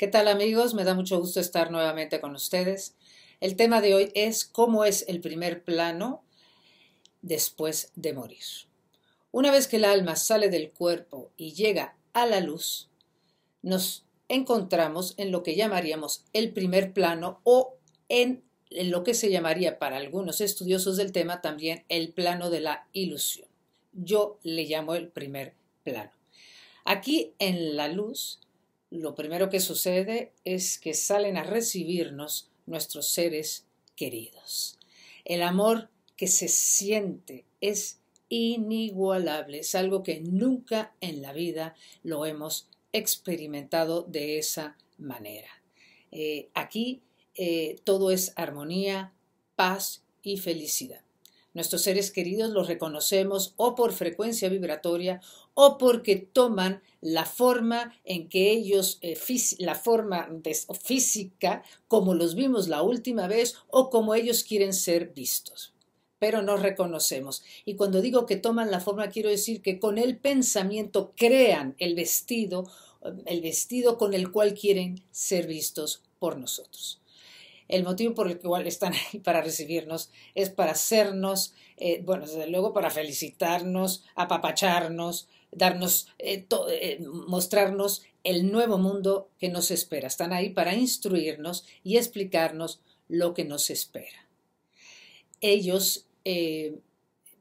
¿Qué tal amigos? Me da mucho gusto estar nuevamente con ustedes. El tema de hoy es cómo es el primer plano después de morir. Una vez que el alma sale del cuerpo y llega a la luz, nos encontramos en lo que llamaríamos el primer plano o en lo que se llamaría para algunos estudiosos del tema también el plano de la ilusión. Yo le llamo el primer plano. Aquí en la luz lo primero que sucede es que salen a recibirnos nuestros seres queridos. El amor que se siente es inigualable, es algo que nunca en la vida lo hemos experimentado de esa manera. Eh, aquí eh, todo es armonía, paz y felicidad. Nuestros seres queridos los reconocemos o por frecuencia vibratoria o porque toman la forma en que ellos, eh, la forma física, como los vimos la última vez o como ellos quieren ser vistos. Pero nos reconocemos. Y cuando digo que toman la forma, quiero decir que con el pensamiento crean el vestido, el vestido con el cual quieren ser vistos por nosotros. El motivo por el cual están ahí para recibirnos es para hacernos, eh, bueno, desde luego para felicitarnos, apapacharnos, darnos, eh, eh, mostrarnos el nuevo mundo que nos espera. Están ahí para instruirnos y explicarnos lo que nos espera. Ellos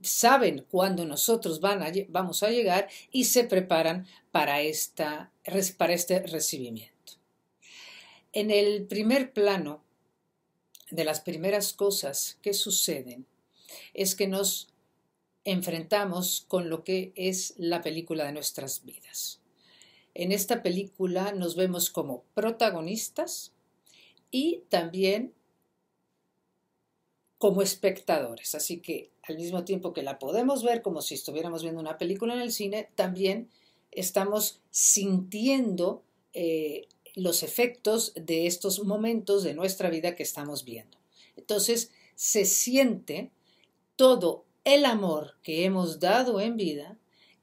saben cuándo nosotros vamos a llegar y se preparan para, esta, para este recibimiento. En el primer plano, de las primeras cosas que suceden es que nos enfrentamos con lo que es la película de nuestras vidas. En esta película nos vemos como protagonistas y también como espectadores. Así que al mismo tiempo que la podemos ver como si estuviéramos viendo una película en el cine, también estamos sintiendo eh, los efectos de estos momentos de nuestra vida que estamos viendo. Entonces, se siente todo el amor que hemos dado en vida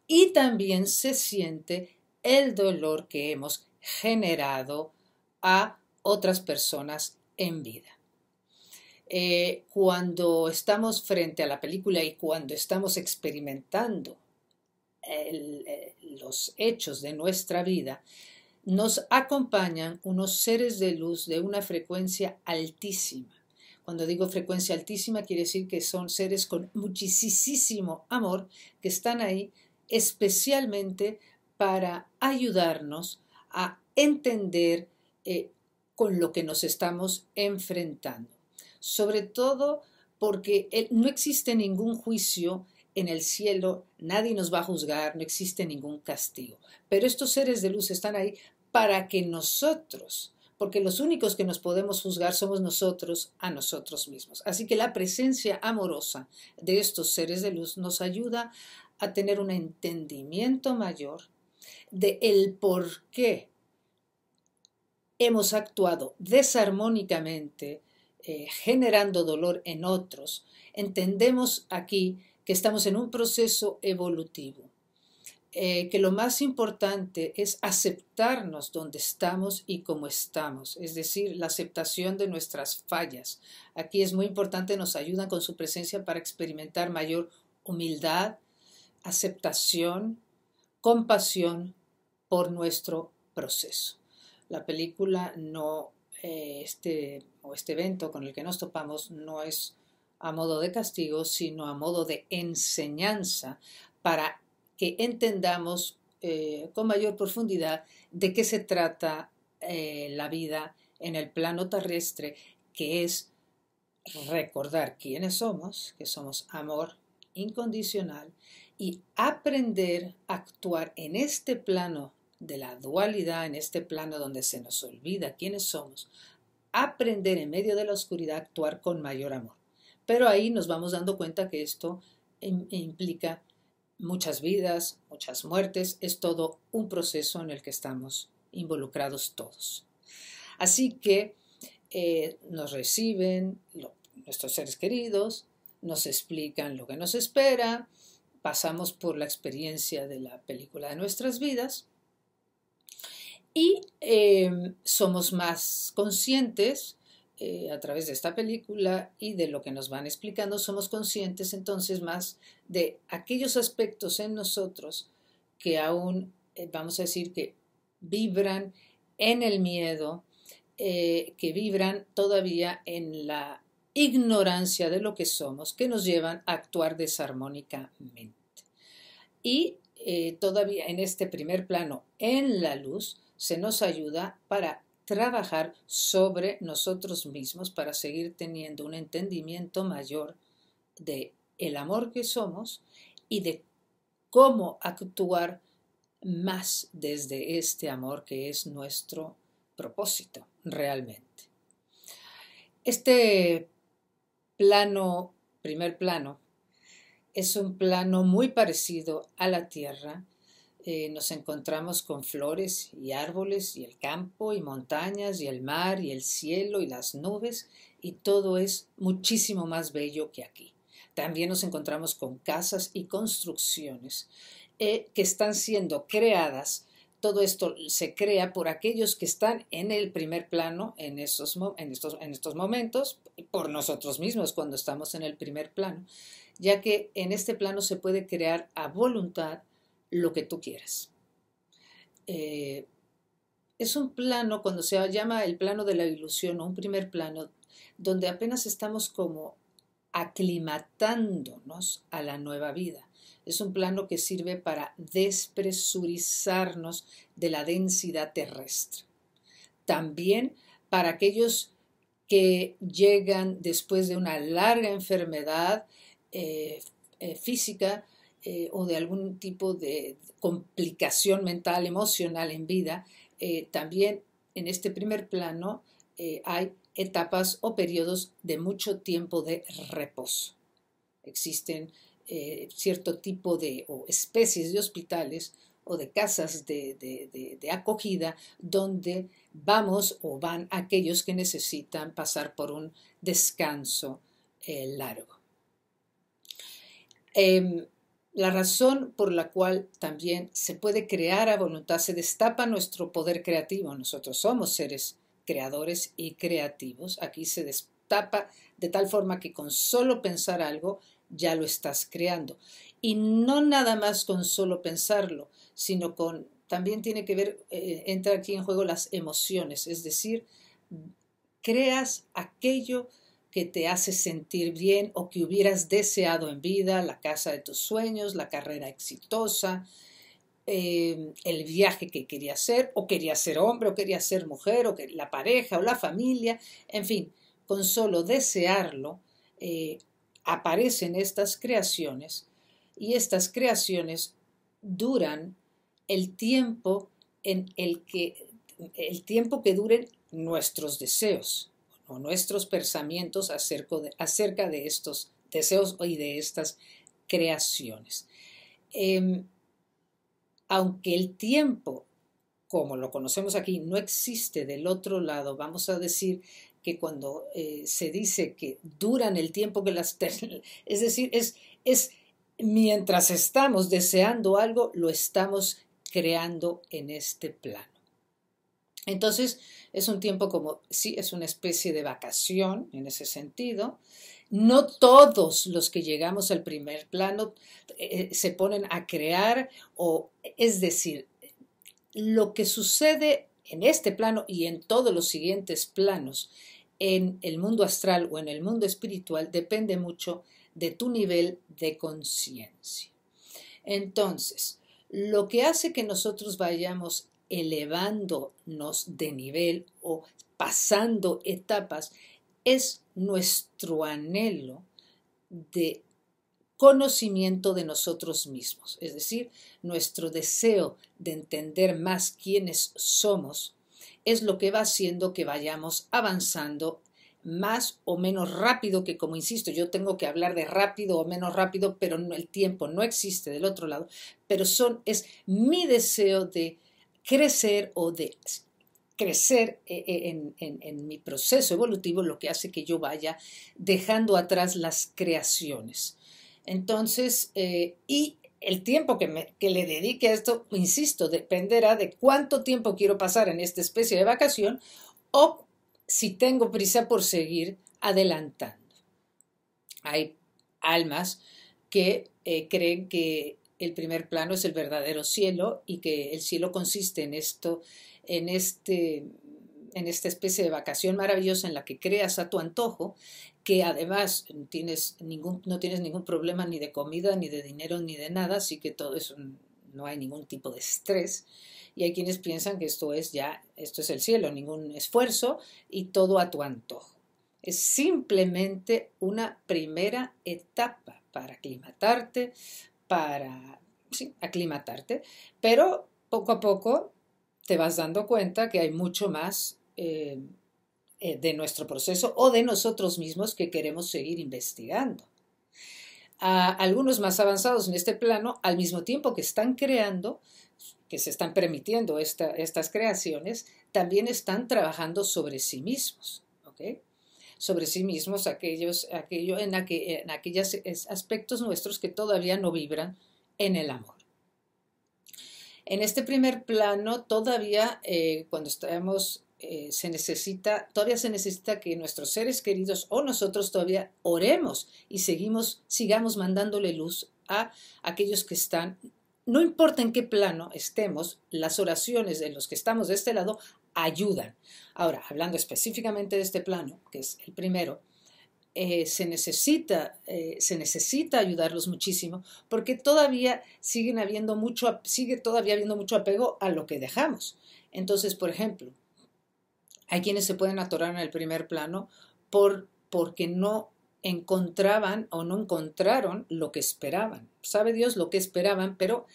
y también se siente el dolor que hemos generado a otras personas en vida. Eh, cuando estamos frente a la película y cuando estamos experimentando eh, los hechos de nuestra vida, nos acompañan unos seres de luz de una frecuencia altísima. Cuando digo frecuencia altísima, quiere decir que son seres con muchísimo amor que están ahí especialmente para ayudarnos a entender eh, con lo que nos estamos enfrentando. Sobre todo porque eh, no existe ningún juicio en el cielo, nadie nos va a juzgar, no existe ningún castigo. Pero estos seres de luz están ahí para que nosotros, porque los únicos que nos podemos juzgar somos nosotros a nosotros mismos. Así que la presencia amorosa de estos seres de luz nos ayuda a tener un entendimiento mayor de el por qué hemos actuado desarmónicamente, eh, generando dolor en otros. Entendemos aquí que estamos en un proceso evolutivo eh, que lo más importante es aceptarnos donde estamos y cómo estamos, es decir, la aceptación de nuestras fallas. Aquí es muy importante, nos ayudan con su presencia para experimentar mayor humildad, aceptación, compasión por nuestro proceso. La película no, eh, este, o este evento con el que nos topamos no es a modo de castigo, sino a modo de enseñanza para que entendamos eh, con mayor profundidad de qué se trata eh, la vida en el plano terrestre, que es recordar quiénes somos, que somos amor incondicional, y aprender a actuar en este plano de la dualidad, en este plano donde se nos olvida quiénes somos, aprender en medio de la oscuridad a actuar con mayor amor. Pero ahí nos vamos dando cuenta que esto implica muchas vidas, muchas muertes, es todo un proceso en el que estamos involucrados todos. Así que eh, nos reciben nuestros seres queridos, nos explican lo que nos espera, pasamos por la experiencia de la película de nuestras vidas Y em, somos más conscientes eh, a través de esta película y de lo que nos van explicando, somos conscientes entonces más de aquellos aspectos en nosotros que aún, eh, vamos a decir, que vibran en el miedo, eh, que vibran todavía en la ignorancia de lo que somos, que nos llevan a actuar desarmónicamente. Y todavía en este primer plano, en la luz, se nos ayuda para trabajar sobre nosotros mismos para seguir teniendo un entendimiento mayor de el amor que somos y de cómo actuar más desde este amor que es nuestro propósito realmente. Este plano, primer plano, es un plano muy parecido a la Tierra eh, nos encontramos con flores y árboles y el campo y montañas y el mar y el cielo y las nubes y todo es muchísimo más bello que aquí. También nos encontramos con casas y construcciones eh, que están siendo creadas. Todo esto se crea por aquellos que están en el primer plano en, esos, en, estos, en estos momentos, por nosotros mismos cuando estamos en el primer plano, ya que en este plano se puede crear a voluntad lo que tú quieras. Eh, es un plano, cuando se llama el plano de la ilusión, o un primer plano, donde apenas estamos como aclimatándonos a la nueva vida. Es un plano que sirve para despresurizarnos de la densidad terrestre. También para aquellos que llegan después de una larga enfermedad eh, eh, física, eh, o de algún tipo de complicación mental, emocional en vida, eh, también en este primer plano eh, hay etapas o periodos de mucho tiempo de reposo. Existen cierto tipo de o especies de hospitales o de casas de, acogida donde vamos o van aquellos que necesitan pasar por un descanso largo. Em, la razón por la cual también se puede crear a voluntad, se destapa nuestro poder creativo. Nosotros somos seres creadores y creativos. Aquí se destapa de tal forma que con solo pensar algo ya lo estás creando. Y no nada más con solo pensarlo, sino con, también tiene que ver, eh, entra aquí en juego las emociones, es decir, creas aquello que te hace sentir bien o que hubieras deseado en vida, la casa de tus sueños, la carrera exitosa, em, el viaje que querías hacer, o querías ser hombre, o querías ser mujer, o que, la pareja, o la familia, en fin, con solo desearlo, eh, aparecen estas creaciones y estas creaciones duran el tiempo en el que el tiempo que duren nuestros deseos o nuestros pensamientos acerca de, acerca de estos deseos y de estas creaciones. Em, aunque el tiempo, como lo conocemos aquí, no existe del otro lado, vamos a decir que cuando eh, se dice que duran el tiempo que las... Es decir, es, es mientras estamos deseando algo, lo estamos creando en este plano. Entonces, es un tiempo como, sí, es una especie de vacación en ese sentido. No todos los que llegamos al primer plano eh, se ponen a crear o, es decir, lo que sucede en este plano y en todos los siguientes planos en el mundo astral o en el mundo espiritual depende mucho de tu nivel de conciencia. Entonces, lo que hace que nosotros vayamos elevándonos de nivel o pasando etapas, es nuestro anhelo de conocimiento de nosotros mismos, es decir, nuestro deseo de entender más quiénes somos, es lo que va haciendo que vayamos avanzando más o menos rápido, que como insisto, yo tengo que hablar de rápido o menos rápido, pero el tiempo no existe del otro lado, pero son, es mi deseo de crecer o de crecer eh, eh, en, mi proceso evolutivo, lo que hace que yo vaya dejando atrás las creaciones. Entonces, eh, y el tiempo que, me, que le dedique a esto, insisto, dependerá de cuánto tiempo quiero pasar en esta especie de vacación o si tengo prisa por seguir adelantando. Hay almas que creen que el primer plano es el verdadero cielo y que el cielo consiste en esto, en este en esta especie de vacación maravillosa en la que creas a tu antojo, que además tienes ningún, no tienes ningún problema ni de comida, ni de dinero, ni de nada, así que todo eso no hay ningún tipo de estrés. Y hay quienes piensan que esto es ya, esto es el cielo, ningún esfuerzo y todo a tu antojo. Es simplemente una primera etapa para aclimatarte, para sí, aclimatarte, pero poco a poco te vas dando cuenta que hay mucho más eh, eh, de nuestro proceso o de nosotros mismos que queremos seguir investigando. A algunos más avanzados en este plano, al mismo tiempo que están creando, que se están permitiendo estas creaciones, también están trabajando sobre sí mismos. Sobre sí mismos, aquellos, aquello, en, aquellos aspectos nuestros que todavía no vibran en el amor. En este primer plano, todavía eh, cuando estamos eh, se necesita, todavía se necesita que nuestros seres queridos o nosotros todavía oremos y seguimos, sigamos mandándole luz a aquellos que están, no importa en qué plano estemos, las oraciones de los que estamos de este lado ayudan. Ahora, hablando específicamente de este plano, que es el primero, eh, se, necesita, eh, se necesita ayudarlos muchísimo porque todavía siguen habiendo mucho, sigue todavía habiendo mucho apego a lo que dejamos. Entonces, por ejemplo, hay quienes se pueden atorar en el primer plano por, porque no encontraban o no encontraron lo que esperaban. Sabe Dios lo que esperaban, pero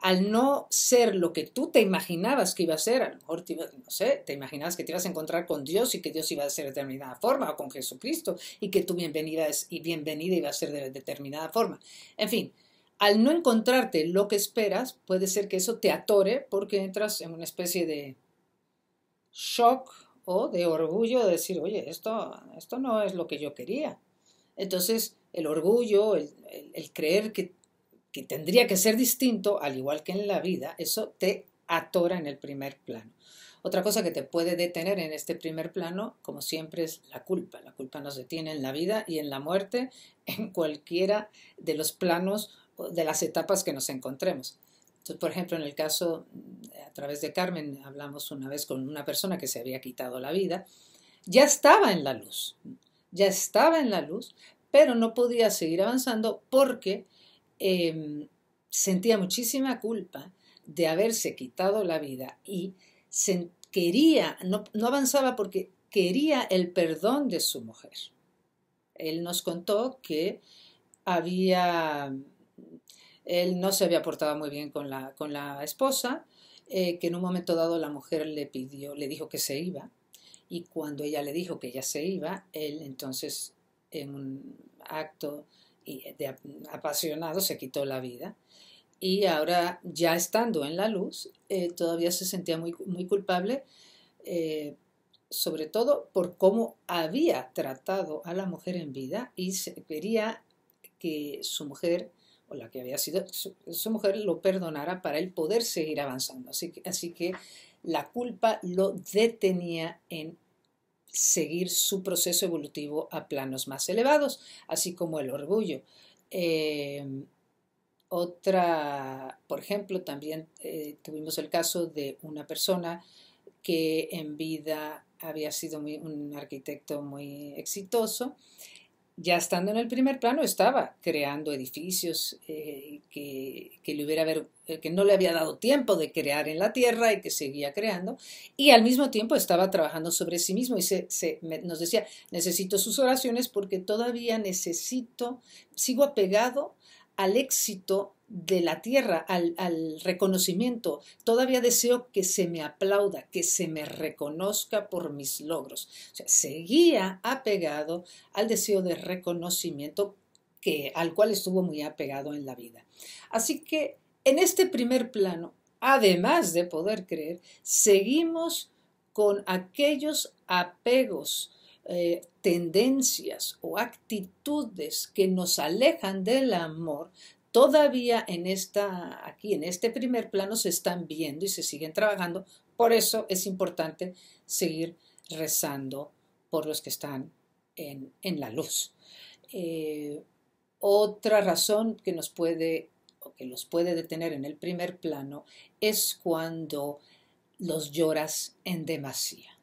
al no ser lo que tú te imaginabas que iba a ser, a lo mejor, no sé, te imaginabas que te ibas a encontrar con Dios y que Dios iba a ser de determinada forma, o con Jesucristo, y que tu bienvenida, es, y bienvenida iba a ser de determinada forma. En fin, al no encontrarte lo que esperas, puede ser que eso te atore porque entras en una especie de shock o de orgullo de decir, oye, esto, esto no es lo que yo quería. Entonces, el orgullo, el, creer que, tendría que ser distinto, al igual que en la vida, eso te atora en el primer plano. Otra cosa que te puede detener en este primer plano, como siempre, es la culpa. La culpa nos detiene en la vida y en la muerte, en cualquiera de los planos, de las etapas que nos encontremos. Entonces, por ejemplo, en el caso, a través de Carmen, hablamos una vez con una persona que se había quitado la vida, ya estaba en la luz, ya estaba en la luz, pero no podía seguir avanzando porque em, sentía muchísima culpa de haberse quitado la vida y quería, no, no avanzaba porque quería el perdón de su mujer. Él nos contó que había él no se había portado muy bien con la, con la esposa, eh, que en un momento dado la mujer le pidió, le dijo que se iba, y cuando ella le dijo que ella se iba, él entonces en un acto de apasionado se quitó la vida. Y ahora, ya estando en la luz, eh, todavía se sentía muy, muy culpable, eh, sobre todo por cómo había tratado a la mujer en vida y quería que su mujer o la que había sido su, mujer lo perdonara para él poder seguir avanzando. Así que, así que la culpa lo detenía en seguir su proceso evolutivo a planos más elevados, así como el orgullo. Em, otra, por ejemplo, también eh, tuvimos el caso de una persona que en vida había sido un arquitecto muy exitoso ya estando en el primer plano estaba creando edificios eh, que, eh, que no le había dado tiempo de crear en la tierra y que seguía creando. Y al mismo tiempo estaba trabajando sobre sí mismo y se, nos decía necesito sus oraciones porque todavía necesito sigo apegado al éxito de la tierra, al, reconocimiento. Todavía deseo que se me aplauda, que se me reconozca por mis logros. Seguía apegado al deseo de reconocimiento que, al cual estuvo muy apegado en la vida. Así que en este primer plano, además de poder creer, seguimos con aquellos apegos, eh, tendencias o actitudes que nos alejan del amor todavía en esta, aquí en este primer plano se están viendo y se siguen trabajando. Por eso es importante seguir rezando por los que están en, la luz. Eh, otra razón que nos puede o que los puede detener en el primer plano es cuando los lloras en demasía.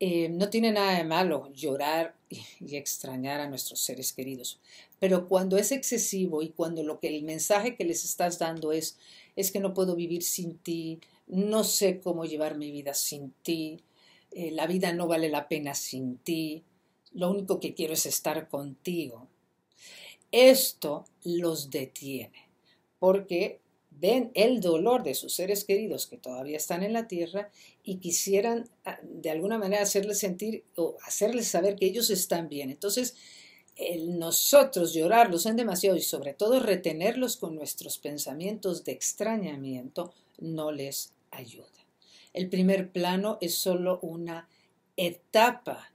Eh, no tiene nada de malo llorar y, extrañar a nuestros seres queridos, pero cuando es excesivo y cuando lo que el mensaje que les estás dando es es que no puedo vivir sin ti, no sé cómo llevar mi vida sin ti, eh, la vida no vale la pena sin ti, lo único que quiero es estar contigo. Esto los detiene, porque ven el dolor de sus seres queridos que todavía están en la tierra y quisieran ah, de alguna manera hacerles sentir o hacerles saber que ellos están bien. Entonces, el nosotros llorarlos en demasiado y sobre todo retenerlos con nuestros pensamientos de extrañamiento no les ayuda. El primer plano es solo una etapa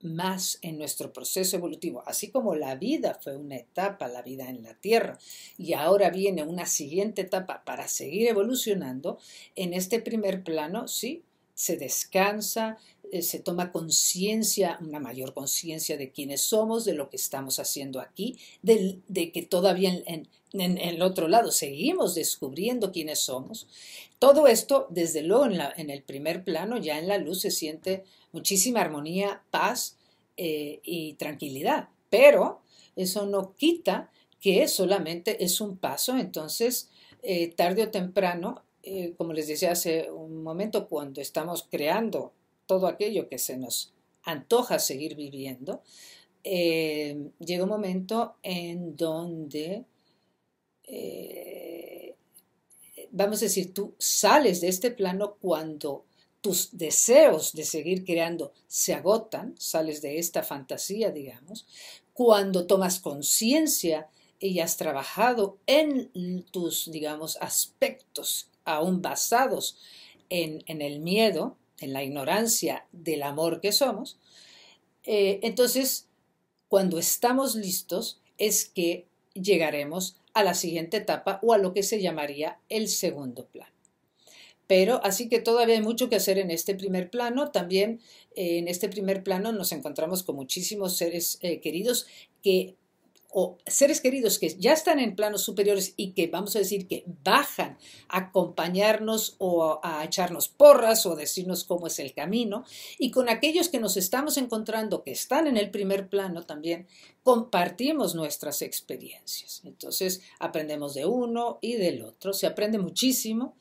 más en nuestro proceso evolutivo, así como la vida fue una etapa, la vida en la Tierra, y ahora viene una siguiente etapa para seguir evolucionando, en este primer plano, sí, se descansa, eh, se toma conciencia, una mayor conciencia de quiénes somos, de lo que estamos haciendo aquí, de, que todavía en, el otro lado seguimos descubriendo quiénes somos. Todo esto, desde luego, en, el primer plano, ya en la luz se siente muchísima armonía, paz eh, y tranquilidad, pero eso no quita que solamente es un paso, entonces, eh, tarde o temprano, como les decía hace un momento, cuando estamos creando todo aquello que se nos antoja seguir viviendo, eh, llega un momento en donde, eh, vamos a decir, tú sales de este plano cuando tus deseos de seguir creando se agotan, sales de esta fantasía, digamos, cuando tomas conciencia y has trabajado en tus, digamos, aspectos aún basados en, en el miedo, en la ignorancia del amor que somos, eh, entonces cuando estamos listos es que llegaremos a la siguiente etapa o a lo que se llamaría el segundo plano. Pero así que todavía hay mucho que hacer en este primer plano. También eh, en este primer plano nos encontramos con muchísimos seres eh, queridos que o seres queridos que ya están en planos superiores y que vamos a decir que bajan a acompañarnos o a echarnos porras o decirnos cómo es el camino, y con aquellos que nos estamos encontrando que están en el primer plano también, compartimos nuestras experiencias. Entonces aprendemos de uno y del otro, se aprende muchísimo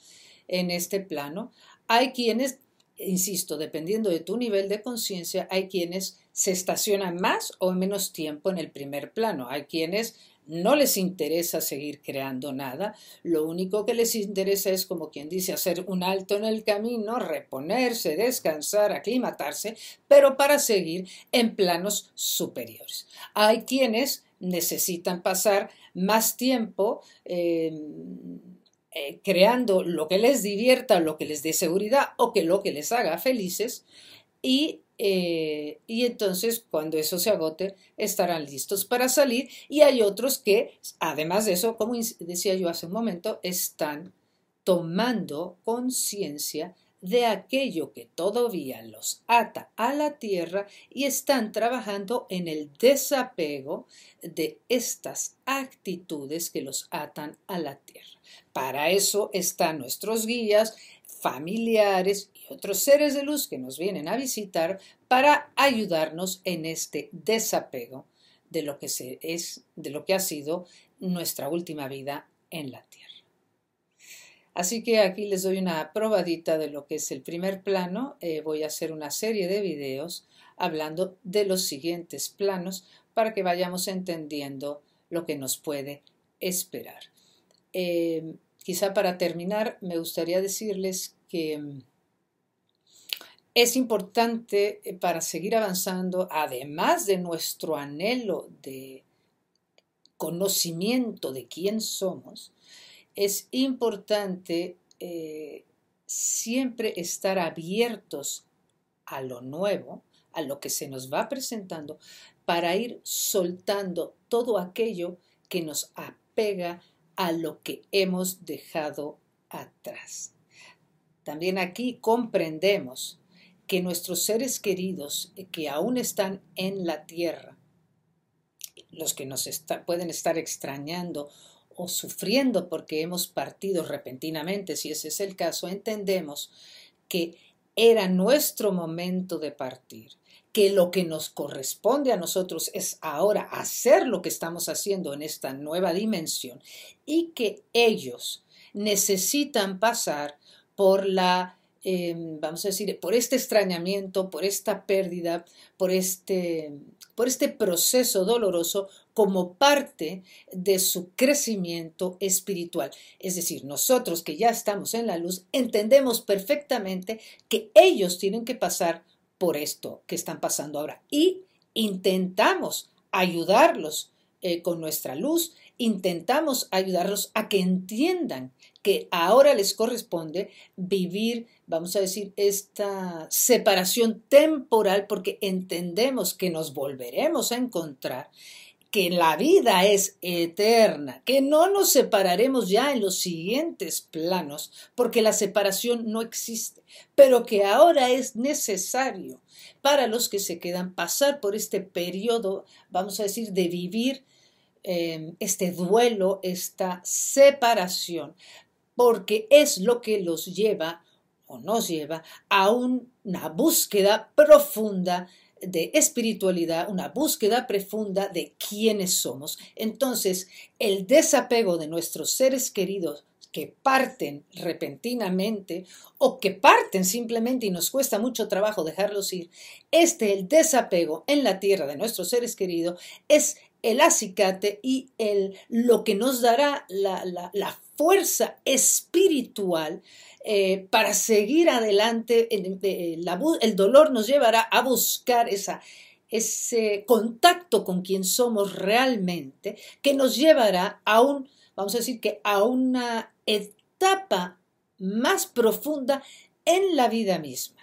en este plano. Hay quienes insisto, dependiendo de tu nivel de conciencia, hay quienes se estacionan más o menos tiempo en el primer plano. Hay quienes no les interesa seguir creando nada, lo único que les interesa es, como quien dice, hacer un alto en el camino, reponerse, descansar, aclimatarse, pero para seguir en planos superiores. Hay quienes necesitan pasar más tiempo eh, eh, creando lo que les divierta, lo que les dé seguridad o que lo que les haga felices y, eh, y entonces cuando eso se agote estarán listos para salir y hay otros que además de eso, como decía yo hace un momento, están tomando conciencia de aquello que todavía los ata a la tierra y están trabajando en el desapego de estas actitudes que los atan a la tierra. Para eso están nuestros guías, familiares y otros seres de luz que nos vienen a visitar para ayudarnos en este desapego de lo que es, de lo que ha sido nuestra última vida en la tierra. Así que aquí les doy una probadita de lo que es el primer plano. Eh, voy a hacer una serie de videos hablando de los siguientes planos para que vayamos entendiendo lo que nos puede esperar. Eh, quizá para terminar, me gustaría decirles que mm, es importante eh, para seguir avanzando, además de nuestro anhelo de conocimiento de quién somos, es importante eh, siempre estar abiertos a lo nuevo, a lo que se nos va presentando, para ir soltando todo aquello que nos apega a lo que hemos dejado atrás. También aquí comprendemos que nuestros seres queridos que aún están en la tierra, los que nos pueden estar extrañando o sufriendo porque hemos partido repentinamente, si ese es el caso, entendemos que era nuestro momento de partir, que lo que nos corresponde a nosotros es ahora hacer lo que estamos haciendo en esta nueva dimensión y que ellos necesitan pasar por la Em, vamos a decir, por este extrañamiento, por esta pérdida, por este, por este proceso doloroso como parte de su crecimiento espiritual. Es decir, nosotros que ya estamos en la luz, entendemos perfectamente que ellos tienen que pasar por esto que están pasando ahora y intentamos ayudarlos eh, con nuestra luz, intentamos ayudarlos a que entiendan que ahora les corresponde vivir, vamos a decir, esta separación temporal porque entendemos que nos volveremos a encontrar que la vida es eterna, que no nos separaremos ya en los siguientes planos, porque la separación no existe, pero que ahora es necesario para los que se quedan pasar por este periodo, vamos a decir, de vivir eh, este duelo, esta separación, porque es lo que los lleva o nos lleva a una búsqueda profunda de espiritualidad, una búsqueda profunda de quiénes somos. Entonces, el desapego de nuestros seres queridos que parten repentinamente o que parten simplemente y nos cuesta mucho trabajo dejarlos ir, este, el desapego en la tierra de nuestros seres queridos, es el acicate y el, lo que nos dará la, la, fuerza espiritual eh, para seguir adelante. El, el, dolor nos llevará a buscar esa, ese contacto con quien somos realmente, que nos llevará a un, vamos a decir que a una etapa más profunda en la vida misma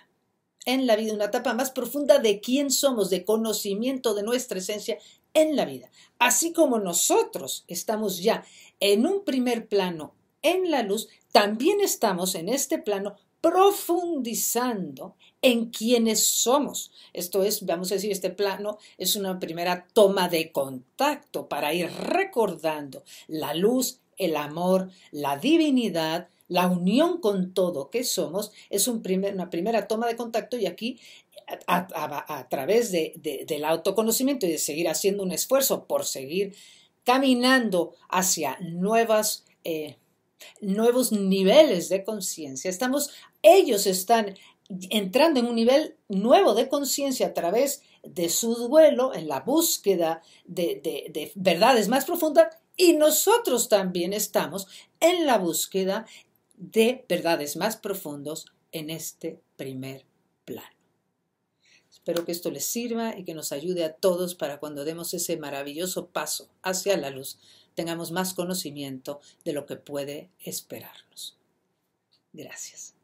en la vida, una etapa más profunda de quién somos, de conocimiento de nuestra esencia en la vida. Así como nosotros estamos ya en un primer plano en la luz, también estamos en este plano profundizando en quiénes somos. Esto es, vamos a decir, este plano es una primera toma de contacto para ir recordando la luz, el amor, la divinidad, la unión con todo que somos es una primera toma de contacto y aquí a, través de, del autoconocimiento y de seguir haciendo un esfuerzo por seguir caminando hacia eh, nuevos niveles de conciencia. Estamos, ellos están entrando en un nivel nuevo de conciencia a través de su duelo, en la búsqueda de, de verdades más profundas, y nosotros también estamos en la búsqueda de verdades más profundos en este primer plano. Espero que esto les sirva y que nos ayude a todos para cuando demos ese maravilloso paso hacia la luz, tengamos más conocimiento de lo que puede esperarnos. Gracias.